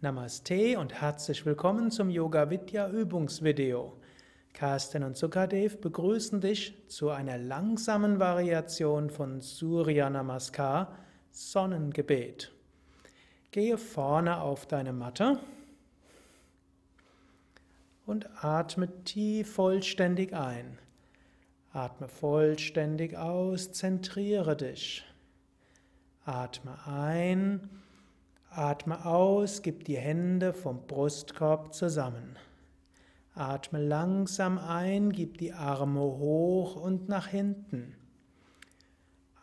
Namaste und herzlich willkommen zum Yoga Vidya Übungsvideo. Carsten und Sukadev begrüßen dich zu einer langsamen Variation von Surya Namaskar, Sonnengebet. Gehe vorne auf deine Matte und atme tief vollständig ein. Atme vollständig aus, zentriere dich. Atme ein Atme aus, gib die Hände vom Brustkorb zusammen. Atme langsam ein, gib die Arme hoch und nach hinten.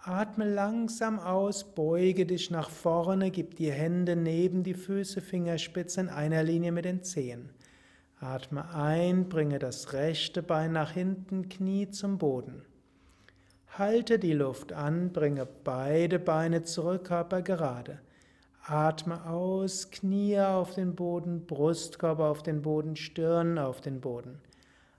Atme langsam aus, beuge dich nach vorne, gib die Hände neben die Füße, Fingerspitzen in einer Linie mit den Zehen. Atme ein, bringe das rechte Bein nach hinten, Knie zum Boden. Halte die Luft an, bringe beide Beine zurück, Körper gerade. Atme aus, Knie auf den Boden, Brustkorb auf den Boden, Stirn auf den Boden.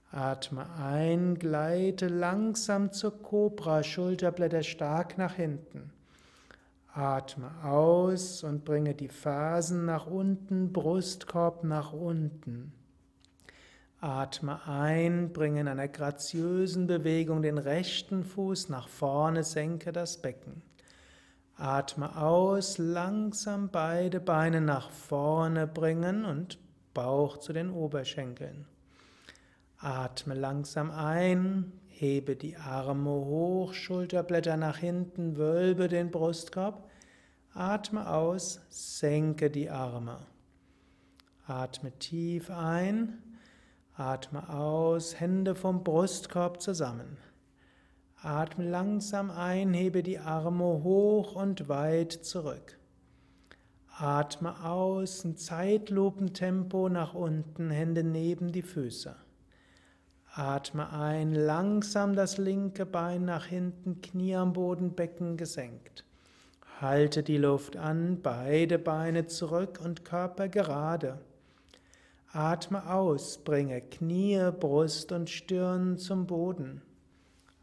Atme ein, gleite langsam zur Kobra, Schulterblätter stark nach hinten. Atme aus und bringe die Fersen nach unten, Brustkorb nach unten. Atme ein, bringe in einer graziösen Bewegung den rechten Fuß nach vorne, senke das Becken. Atme aus, langsam beide Beine nach vorne bringen und Bauch zu den Oberschenkeln. Atme langsam ein, hebe die Arme hoch, Schulterblätter nach hinten, wölbe den Brustkorb. Atme aus, senke die Arme. Atme tief ein, atme aus, Hände vom Brustkorb zusammen. Atme langsam ein, hebe die Arme hoch und weit zurück. Atme aus, ein Zeitlupentempo nach unten, Hände neben die Füße. Atme ein, langsam das linke Bein nach hinten, Knie am Boden, Becken gesenkt. Halte die Luft an, beide Beine zurück und Körper gerade. Atme aus, bringe Knie, Brust und Stirn zum Boden.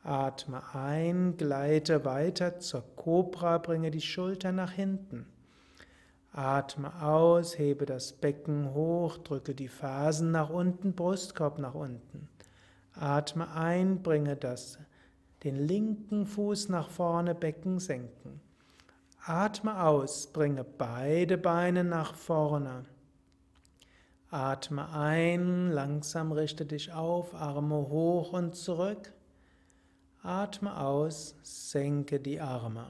Atme ein, gleite weiter zur Kobra, bringe die Schulter nach hinten. Atme aus, hebe das Becken hoch, drücke die Fersen nach unten, Brustkorb nach unten. Atme ein, bringe das, den linken Fuß nach vorne, Becken senken. Atme aus, bringe beide Beine nach vorne. Atme ein, langsam richte dich auf, Arme hoch und zurück. Atme aus, senke die Arme.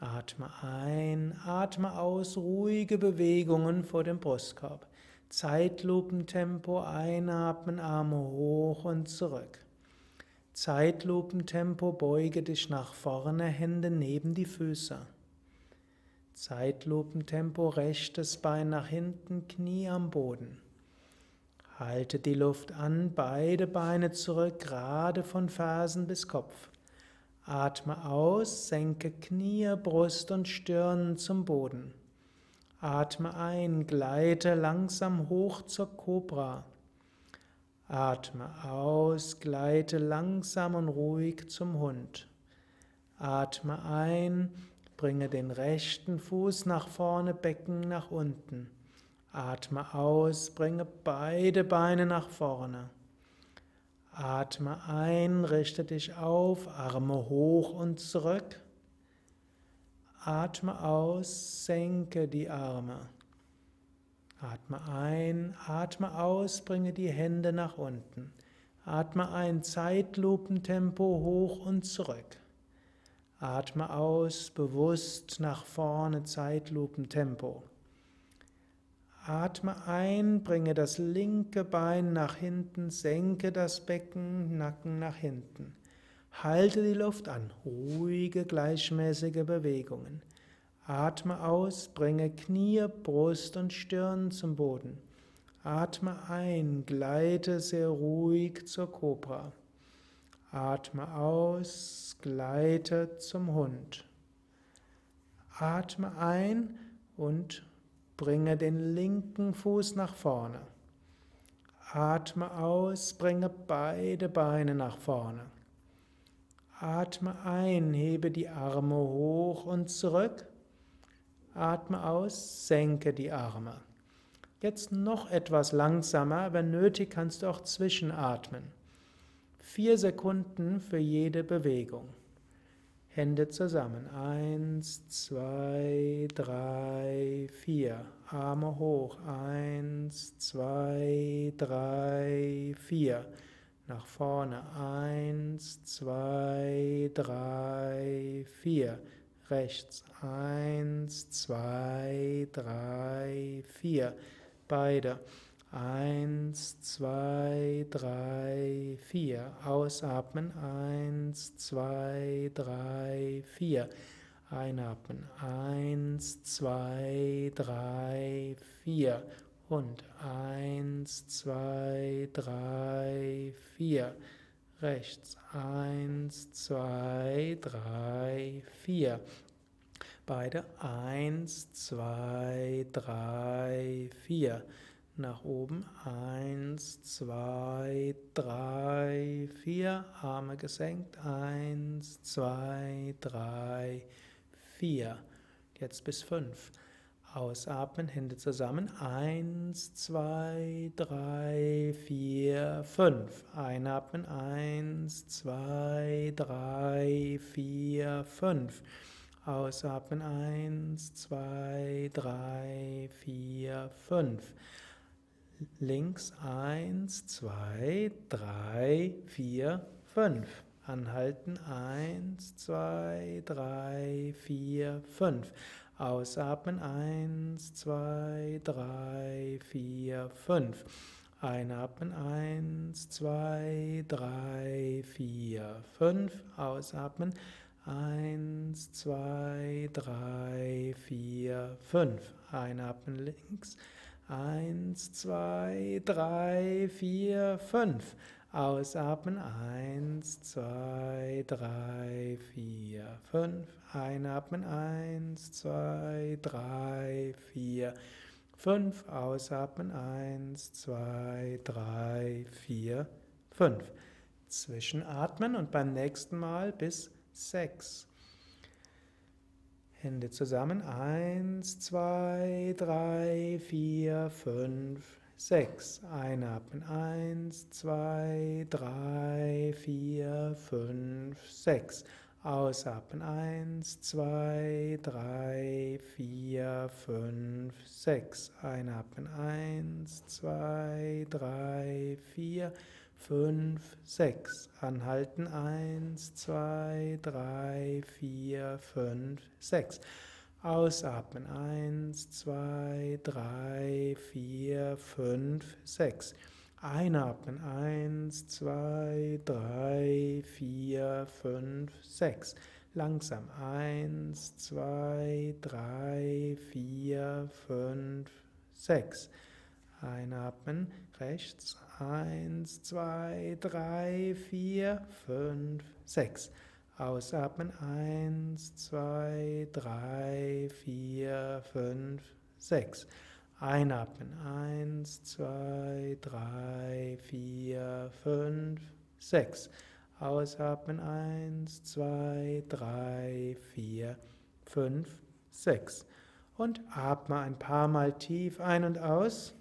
Atme ein, atme aus, ruhige Bewegungen vor dem Brustkorb. Zeitlupentempo einatmen, Arme hoch und zurück. Zeitlupentempo beuge dich nach vorne, Hände neben die Füße. Zeitlupentempo rechtes Bein nach hinten, Knie am Boden. Halte die Luft an, beide Beine zurück, gerade von Fersen bis Kopf. Atme aus, senke Knie, Brust und Stirn zum Boden. Atme ein, gleite langsam hoch zur Kobra. Atme aus, gleite langsam und ruhig zum Hund. Atme ein, bringe den rechten Fuß nach vorne, Becken nach unten. Atme aus, bringe beide Beine nach vorne. Atme ein, richte dich auf, Arme hoch und zurück. Atme aus, senke die Arme. Atme ein, atme aus, bringe die Hände nach unten. Atme ein, Zeitlupentempo hoch und zurück. Atme aus, bewusst nach vorne, Zeitlupentempo. Atme ein, bringe das linke Bein nach hinten, senke das Becken, Nacken nach hinten. Halte die Luft an, ruhige, gleichmäßige Bewegungen. Atme aus, bringe Knie, Brust und Stirn zum Boden. Atme ein, gleite sehr ruhig zur Kobra. Atme aus, gleite zum Hund. Atme ein und Bringe den linken Fuß nach vorne. Atme aus, bringe beide Beine nach vorne. Atme ein, hebe die Arme hoch und zurück. Atme aus, senke die Arme. Jetzt noch etwas langsamer, wenn nötig kannst du auch zwischenatmen. Vier Sekunden für jede Bewegung. Hände zusammen. Eins, zwei, drei, vier. Arme hoch. Eins, zwei, drei, vier. Nach vorne. Eins, zwei, drei, vier. Rechts. Eins, zwei, drei, vier. Beide. Eins, zwei, drei, vier. Ausatmen. Eins, zwei, drei, vier. Einatmen. Eins, zwei, drei, vier. Und eins, zwei, drei, vier. Rechts. Eins, zwei, drei, vier. Beide. Eins, zwei, drei, vier nach oben. Eins, zwei, drei, vier. Arme gesenkt. Eins, zwei, drei, vier. Jetzt bis fünf. Ausatmen, Hände zusammen. Eins, zwei, drei, vier, fünf. Einatmen. Eins, zwei, drei, vier, fünf. Ausatmen. Eins, zwei, drei, vier, fünf links eins, zwei, drei, vier, fünf. Anhalten eins, zwei, drei, vier, fünf. Ausatmen eins, zwei, drei, vier, fünf. Einatmen eins, zwei, drei, vier, fünf. Ausatmen eins, zwei, drei, vier, fünf. Einatmen links. Eins, zwei, drei, vier, fünf. Ausatmen. Eins, zwei, drei, vier, fünf. Einatmen. Eins, zwei, drei, vier, fünf. Ausatmen. Eins, zwei, drei, vier, fünf. Zwischenatmen und beim nächsten Mal bis sechs. Hände zusammen. Eins, zwei, drei, vier, fünf, sechs. Einatmen. Eins, zwei, drei, vier, fünf, sechs. Ausatmen. Eins, zwei, drei, vier, fünf, sechs. Einatmen. Eins, zwei, drei, vier, fünf fünf, sechs. Anhalten eins, zwei, drei, vier, fünf, sechs. Ausatmen eins, zwei, drei, vier, fünf, sechs. Einatmen eins, zwei, drei, vier, fünf, sechs. Langsam eins, zwei, drei, vier, fünf, sechs. Einatmen rechts. Eins, zwei, drei, vier, fünf, sechs. Ausatmen. Eins, zwei, drei, vier, fünf, sechs. Einatmen. Eins, zwei, drei, vier, fünf, sechs. Ausatmen. Eins, zwei, drei, vier, fünf, sechs. Und atme ein paar Mal tief ein und aus.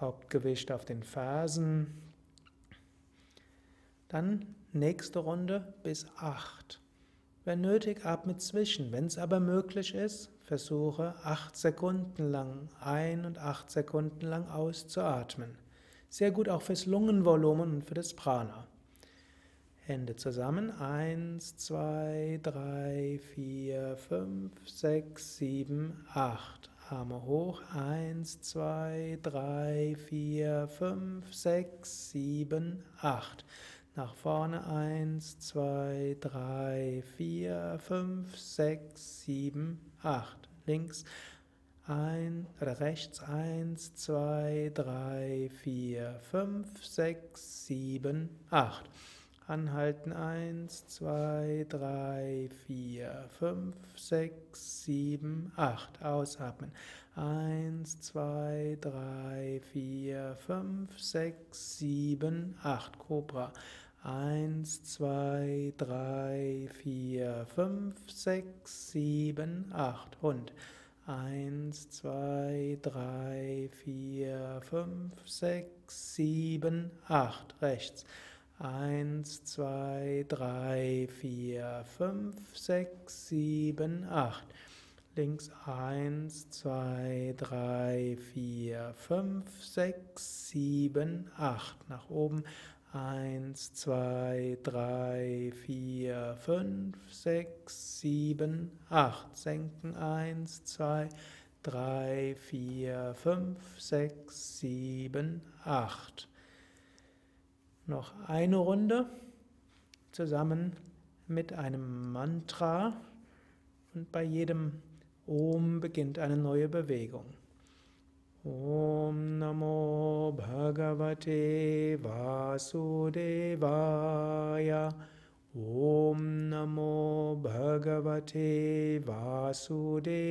Hauptgewicht auf den Fersen. Dann nächste Runde bis 8. Wenn nötig, atme zwischen. Wenn es aber möglich ist, versuche 8 Sekunden lang ein und 8 Sekunden lang auszuatmen. Sehr gut auch fürs Lungenvolumen und für das Prana. Hände zusammen. 1, 2, 3, 4, 5, 6, 7, 8. Arme hoch. Eins, zwei, drei, vier, fünf, sechs, sieben, acht. Nach vorne. Eins, zwei, drei, vier, fünf, sechs, sieben, acht. Links. Ein oder rechts. Eins, zwei, drei, vier, fünf, sechs, sieben, acht. Anhalten 1, 2, 3, 4, 5, 6, 7, 8. Ausatmen. 1, 2, 3, 4, 5, 6, 7, 8. Cobra. 1, 2, 3, 4, 5, 6, 7, 8. Hund. 1, 2, 3, 4, 5, 6, 7, 8. Rechts. Eins, zwei, drei, vier, fünf, sechs, sieben, acht. Links eins, zwei, drei, vier, fünf, sechs, sieben, acht. Nach oben eins, zwei, drei, vier, fünf, sechs, sieben, acht. Senken eins, zwei, drei, vier, fünf, sechs, sieben, acht. Noch eine Runde zusammen mit einem Mantra und bei jedem Om beginnt eine neue Bewegung. Om Namo Bhagavate Vasudevaya. Om Namo Bhagavate Vasudevaya.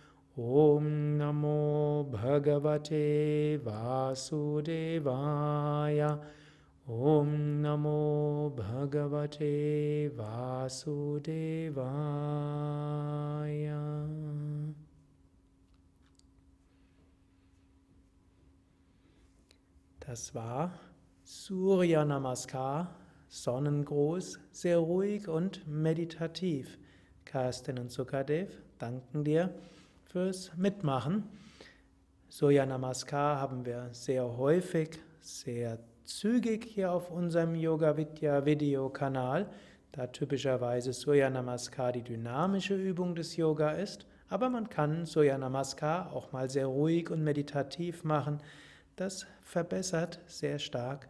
Om Namo Bhagavate Vasudevaya. Om Namo Bhagavate Vasudevaya. Das war Surya Namaskar, Sonnengruß, sehr ruhig und meditativ. Carsten und Sukadev danken dir fürs Mitmachen. Surya Namaskar haben wir sehr häufig, sehr zügig hier auf unserem Yoga Vidya Videokanal, da typischerweise Surya Namaskar die dynamische Übung des Yoga ist, aber man kann Surya Namaskar auch mal sehr ruhig und meditativ machen. Das verbessert sehr stark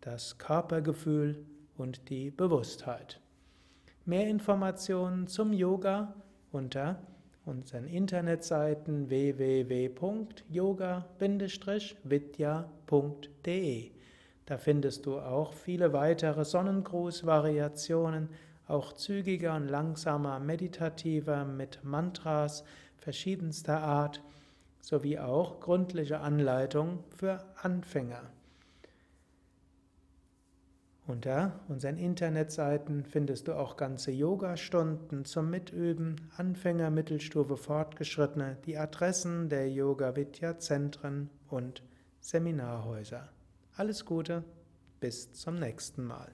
das Körpergefühl und die Bewusstheit. Mehr Informationen zum Yoga unter unseren Internetseiten www.yoga-vidya.de. Da findest du auch viele weitere Sonnengrußvariationen, auch zügiger und langsamer, meditativer mit Mantras verschiedenster Art sowie auch gründliche Anleitung für Anfänger. Unter unseren Internetseiten findest du auch ganze Yoga-Stunden zum Mitüben, Anfänger, Mittelstufe, Fortgeschrittene, die Adressen der Yoga-Vidya-Zentren und Seminarhäuser. Alles Gute, bis zum nächsten Mal.